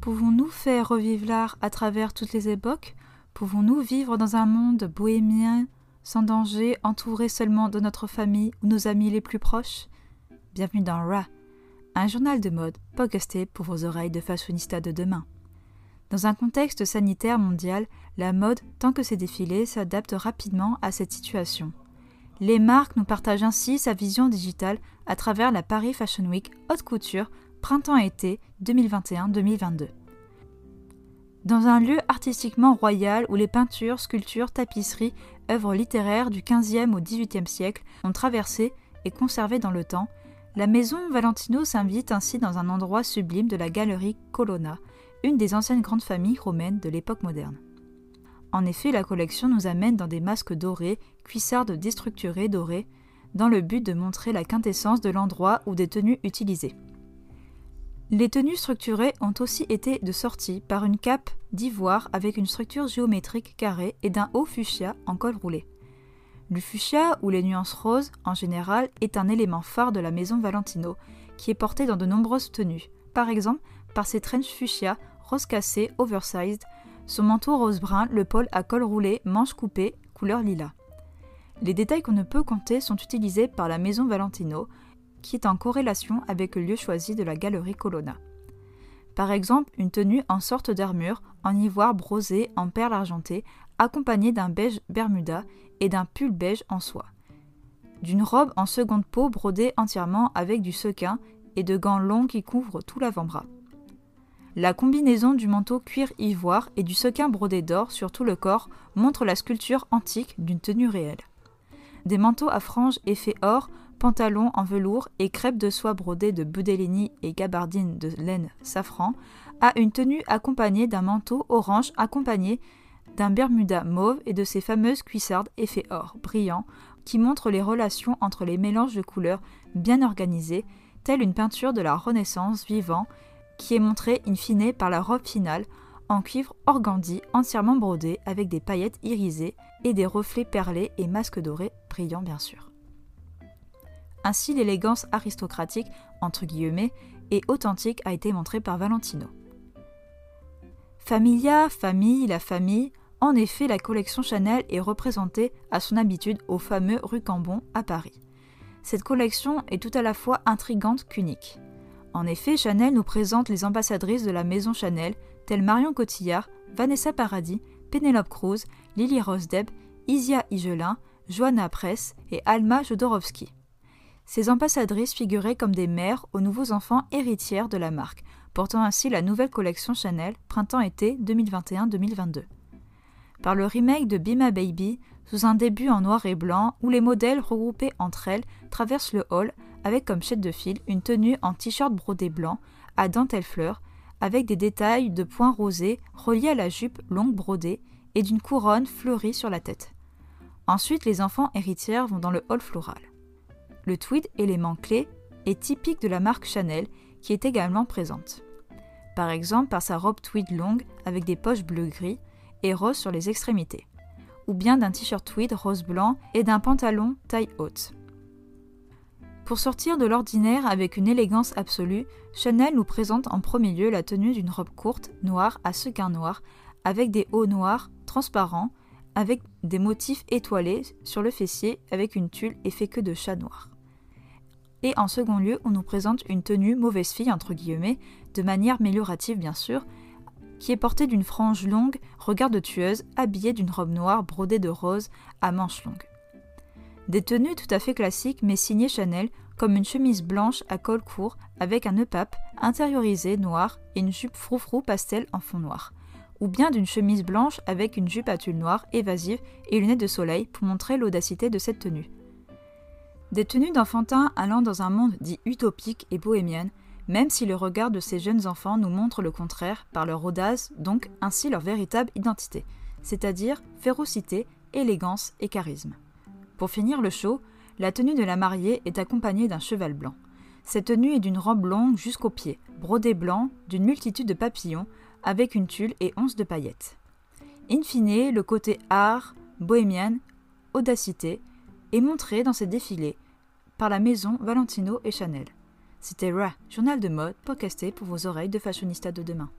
Pouvons-nous faire revivre l'art à travers toutes les époques? Pouvons-nous vivre dans un monde bohémien, sans danger, entouré seulement de notre famille ou nos amis les plus proches? Bienvenue dans Ra, un journal de mode podcasté pour vos oreilles de fashionista de demain. Dans un contexte sanitaire mondial, la mode, tant que ses défilés, s'adapte rapidement à cette situation. Les marques nous partagent ainsi sa vision digitale à travers la Paris Fashion Week haute couture printemps-été 2021-2022. Dans un lieu artistiquement royal où les peintures, sculptures, tapisseries, œuvres littéraires du XVe au XVIIIe siècle ont traversé et conservé dans le temps, la maison Valentino s'invite ainsi dans un endroit sublime de la galerie Colonna, une des anciennes grandes familles romaines de l'époque moderne. En effet, la collection nous amène dans des masques dorés, cuissardes déstructurées dorées, dans le but de montrer la quintessence de l'endroit ou des tenues utilisées. Les tenues structurées ont aussi été de sortie par une cape d'ivoire avec une structure géométrique carrée et d'un haut fuchsia en col roulé. Le fuchsia, ou les nuances roses en général, est un élément phare de la maison Valentino, qui est porté dans de nombreuses tenues, par exemple par ses trench fuchsia, rose cassé, oversized, son manteau rose-brun, le pôle à col roulé, manche coupée, couleur lilas. Les détails qu'on ne peut compter sont utilisés par la maison Valentino, qui est en corrélation avec le lieu choisi de la galerie Colonna. Par exemple, une tenue en sorte d'armure, en ivoire brosé en perles argentées, accompagnée d'un beige bermuda et d'un pull beige en soie. D'une robe en seconde peau brodée entièrement avec du sequin et de gants longs qui couvrent tout l'avant-bras. La combinaison du manteau cuir ivoire et du sequin brodé d'or sur tout le corps montre la sculpture antique d'une tenue réelle. Des manteaux à franges effet or pantalons en velours et crêpes de soie brodées de budellini et gabardines de laine safran, a une tenue accompagnée d'un manteau orange accompagné d'un bermuda mauve et de ses fameuses cuissardes effet or brillants qui montrent les relations entre les mélanges de couleurs bien organisés, telle une peinture de la Renaissance vivant qui est montrée in fine par la robe finale en cuivre organdi entièrement brodé avec des paillettes irisées et des reflets perlés et masques dorés brillants bien sûr. Ainsi, l'élégance aristocratique, entre guillemets, et authentique a été montrée par Valentino. Familia, famille, la famille, en effet, la collection Chanel est représentée à son habitude au fameux rue Cambon à Paris. Cette collection est tout à la fois intrigante qu'unique. En effet, Chanel nous présente les ambassadrices de la maison Chanel, telles Marion Cotillard, Vanessa Paradis, Penelope Cruz, Lily Rose Deb, Isia Higelin, Joanna Press et Alma Jodorowsky. Ces ambassadrices figuraient comme des mères aux nouveaux enfants héritières de la marque, portant ainsi la nouvelle collection Chanel printemps-été 2021-2022. Par le remake de Be My Baby, sous un début en noir et blanc où les modèles regroupés entre elles traversent le hall avec comme chette de fil une tenue en t-shirt brodé blanc à dentelle fleur avec des détails de points rosés reliés à la jupe longue brodée et d'une couronne fleurie sur la tête. Ensuite, les enfants héritières vont dans le hall floral. Le tweed, élément clé, est typique de la marque Chanel qui est également présente. Par exemple par sa robe tweed longue avec des poches bleu-gris et rose sur les extrémités, ou bien d'un t-shirt tweed rose-blanc et d'un pantalon taille haute. Pour sortir de l'ordinaire avec une élégance absolue, Chanel nous présente en premier lieu la tenue d'une robe courte, noire à sequins noirs, avec des hauts noirs transparents, avec des motifs étoilés sur le fessier avec une tulle et fait que de chat noir. Et en second lieu, on nous présente une tenue mauvaise fille, entre guillemets, de manière améliorative bien sûr, qui est portée d'une frange longue, regard de tueuse, habillée d'une robe noire brodée de rose à manches longues. Des tenues tout à fait classiques mais signées Chanel, comme une chemise blanche à col court avec un nœud pape intériorisé noir et une jupe froufrou pastel en fond noir ou bien d'une chemise blanche avec une jupe à tulle noire évasive et lunettes de soleil pour montrer l'audacité de cette tenue. Des tenues d'enfantins allant dans un monde dit utopique et bohémien, même si le regard de ces jeunes enfants nous montre le contraire par leur audace, donc ainsi leur véritable identité, c'est-à-dire férocité, élégance et charisme. Pour finir le show, la tenue de la mariée est accompagnée d'un cheval blanc. Cette tenue est d'une robe longue jusqu'aux pieds, brodée blanc, d'une multitude de papillons, avec une tulle et onze de paillettes. In fine, le côté art, bohémienne, audacité, est montré dans ces défilés par la maison Valentino et Chanel. C'était Ra, journal de mode podcasté pour vos oreilles de fashionista de demain.